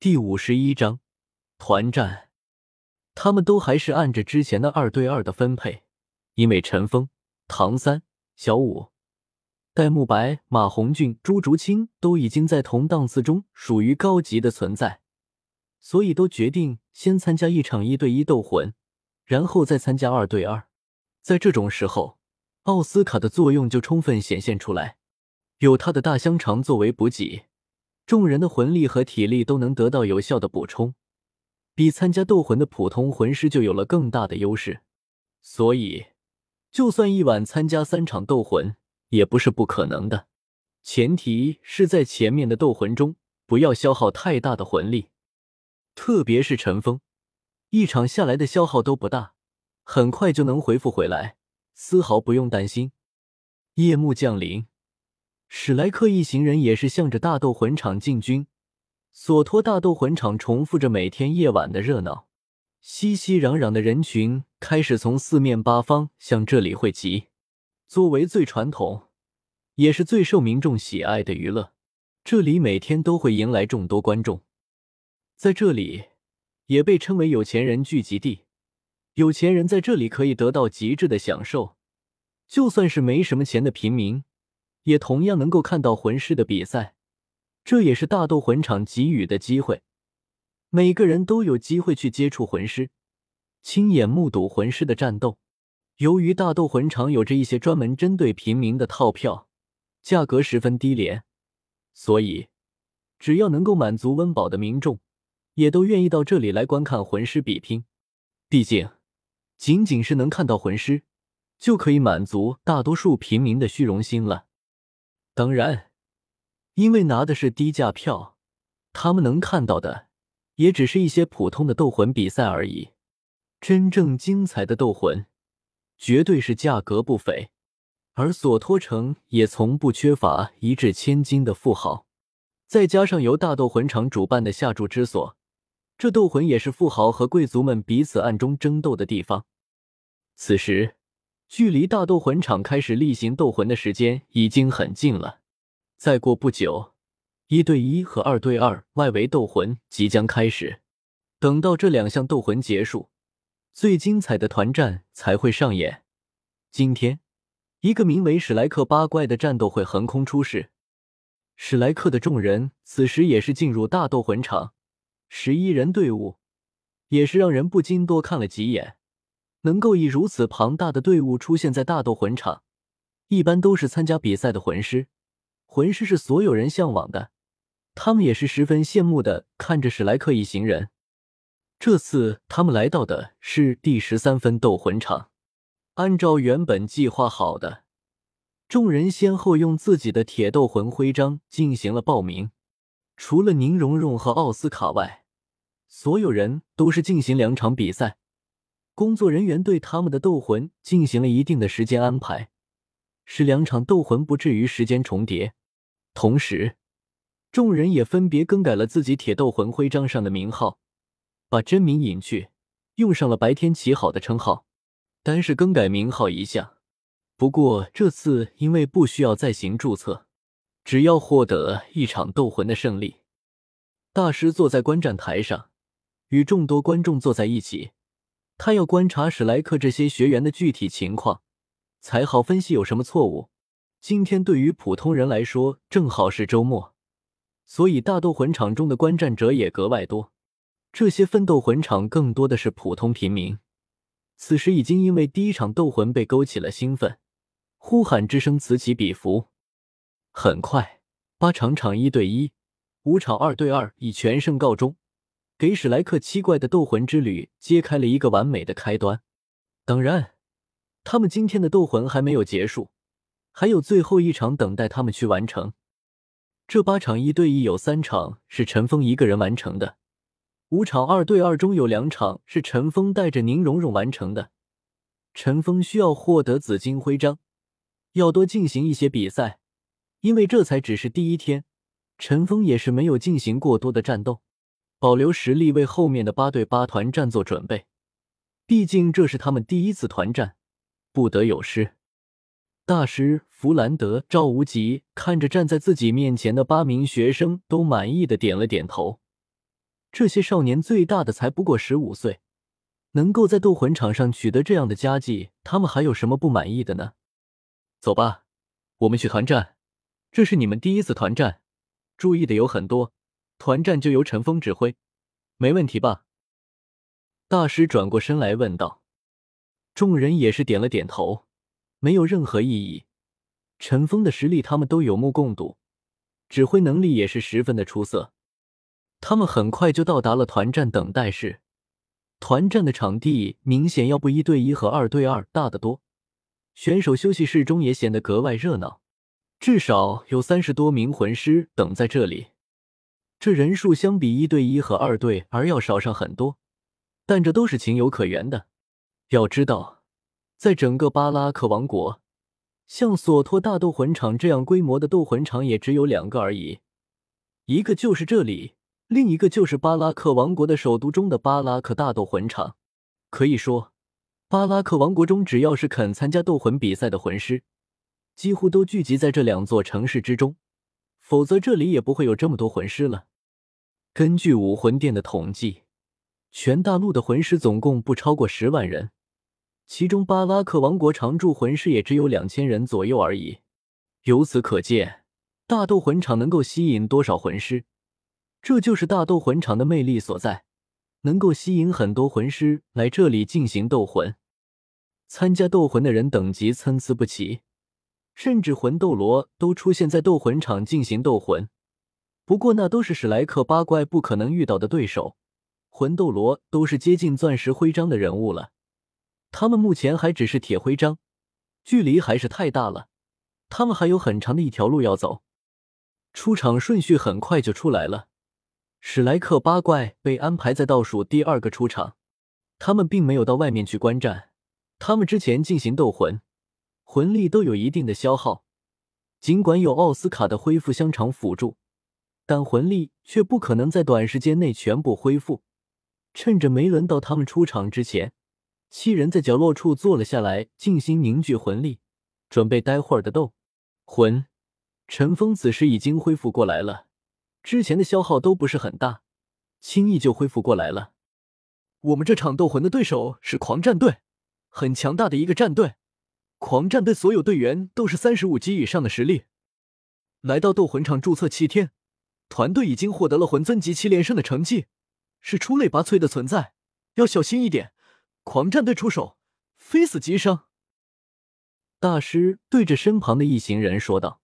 第五十一章团战。他们都还是按着之前的二对二的分配，因为陈峰、唐三、小五、戴沐白、马红俊、朱竹清都已经在同档次中属于高级的存在，所以都决定先参加一场一对一斗魂，然后再参加二对二。在这种时候，奥斯卡的作用就充分显现出来，有他的大香肠作为补给。众人的魂力和体力都能得到有效的补充，比参加斗魂的普通魂师就有了更大的优势。所以，就算一晚参加三场斗魂也不是不可能的，前提是在前面的斗魂中不要消耗太大的魂力。特别是陈峰，一场下来的消耗都不大，很快就能恢复回来，丝毫不用担心。夜幕降临。史莱克一行人也是向着大斗魂场进军，索托大斗魂场重复着每天夜晚的热闹，熙熙攘攘的人群开始从四面八方向这里汇集。作为最传统，也是最受民众喜爱的娱乐，这里每天都会迎来众多观众。在这里，也被称为有钱人聚集地，有钱人在这里可以得到极致的享受，就算是没什么钱的平民。也同样能够看到魂师的比赛，这也是大斗魂场给予的机会。每个人都有机会去接触魂师，亲眼目睹魂师的战斗。由于大斗魂场有着一些专门针对平民的套票，价格十分低廉，所以只要能够满足温饱的民众，也都愿意到这里来观看魂师比拼。毕竟，仅仅是能看到魂师，就可以满足大多数平民的虚荣心了。当然，因为拿的是低价票，他们能看到的也只是一些普通的斗魂比赛而已。真正精彩的斗魂，绝对是价格不菲。而索托城也从不缺乏一掷千金的富豪，再加上由大斗魂场主办的下注之所，这斗魂也是富豪和贵族们彼此暗中争斗的地方。此时。距离大斗魂场开始例行斗魂的时间已经很近了，再过不久，一对一和二对二外围斗魂即将开始。等到这两项斗魂结束，最精彩的团战才会上演。今天，一个名为史莱克八怪的战斗会横空出世。史莱克的众人此时也是进入大斗魂场，十一人队伍也是让人不禁多看了几眼。能够以如此庞大的队伍出现在大斗魂场，一般都是参加比赛的魂师。魂师是所有人向往的，他们也是十分羡慕的。看着史莱克一行人，这次他们来到的是第十三分斗魂场。按照原本计划好的，众人先后用自己的铁斗魂徽章进行了报名。除了宁荣荣和奥斯卡外，所有人都是进行两场比赛。工作人员对他们的斗魂进行了一定的时间安排，使两场斗魂不至于时间重叠。同时，众人也分别更改了自己铁斗魂徽章上的名号，把真名隐去，用上了“白天起好”的称号。单是更改名号一项，不过这次因为不需要再行注册，只要获得一场斗魂的胜利，大师坐在观战台上，与众多观众坐在一起。他要观察史莱克这些学员的具体情况，才好分析有什么错误。今天对于普通人来说，正好是周末，所以大斗魂场中的观战者也格外多。这些奋斗魂场更多的是普通平民，此时已经因为第一场斗魂被勾起了兴奋，呼喊之声此起彼伏。很快，八场场一对一，五场二对二以全胜告终。给史莱克七怪的斗魂之旅揭开了一个完美的开端。当然，他们今天的斗魂还没有结束，还有最后一场等待他们去完成。这八场一对一有三场是陈峰一个人完成的，五场二对二中有两场是陈峰带着宁荣荣完成的。陈峰需要获得紫金徽章，要多进行一些比赛，因为这才只是第一天，陈峰也是没有进行过多的战斗。保留实力，为后面的八对八团战做准备。毕竟这是他们第一次团战，不得有失。大师弗兰德、赵无极看着站在自己面前的八名学生，都满意的点了点头。这些少年最大的才不过十五岁，能够在斗魂场上取得这样的佳绩，他们还有什么不满意的呢？走吧，我们去团战。这是你们第一次团战，注意的有很多。团战就由陈峰指挥，没问题吧？大师转过身来问道。众人也是点了点头，没有任何异议。陈峰的实力他们都有目共睹，指挥能力也是十分的出色。他们很快就到达了团战等待室。团战的场地明显要不一对一和二对二大得多，选手休息室中也显得格外热闹，至少有三十多名魂师等在这里。这人数相比一对一和二对二要少上很多，但这都是情有可原的。要知道，在整个巴拉克王国，像索托大斗魂场这样规模的斗魂场也只有两个而已，一个就是这里。另一个就是巴拉克王国的首都中的巴拉克大斗魂场，可以说，巴拉克王国中只要是肯参加斗魂比赛的魂师，几乎都聚集在这两座城市之中，否则这里也不会有这么多魂师了。根据武魂殿的统计，全大陆的魂师总共不超过十万人，其中巴拉克王国常驻魂师也只有两千人左右而已。由此可见，大斗魂场能够吸引多少魂师。这就是大斗魂场的魅力所在，能够吸引很多魂师来这里进行斗魂。参加斗魂的人等级参差不齐，甚至魂斗罗都出现在斗魂场进行斗魂。不过那都是史莱克八怪不可能遇到的对手，魂斗罗都是接近钻石徽章的人物了，他们目前还只是铁徽章，距离还是太大了，他们还有很长的一条路要走。出场顺序很快就出来了。史莱克八怪被安排在倒数第二个出场，他们并没有到外面去观战。他们之前进行斗魂，魂力都有一定的消耗。尽管有奥斯卡的恢复香肠辅助，但魂力却不可能在短时间内全部恢复。趁着没轮到他们出场之前，七人在角落处坐了下来，静心凝聚魂力，准备待会儿的斗魂。陈峰此时已经恢复过来了。之前的消耗都不是很大，轻易就恢复过来了。我们这场斗魂的对手是狂战队，很强大的一个战队。狂战队所有队员都是三十五级以上的实力。来到斗魂场注册七天，团队已经获得了魂尊级七连胜的成绩，是出类拔萃的存在，要小心一点。狂战队出手，非死即伤。大师对着身旁的一行人说道。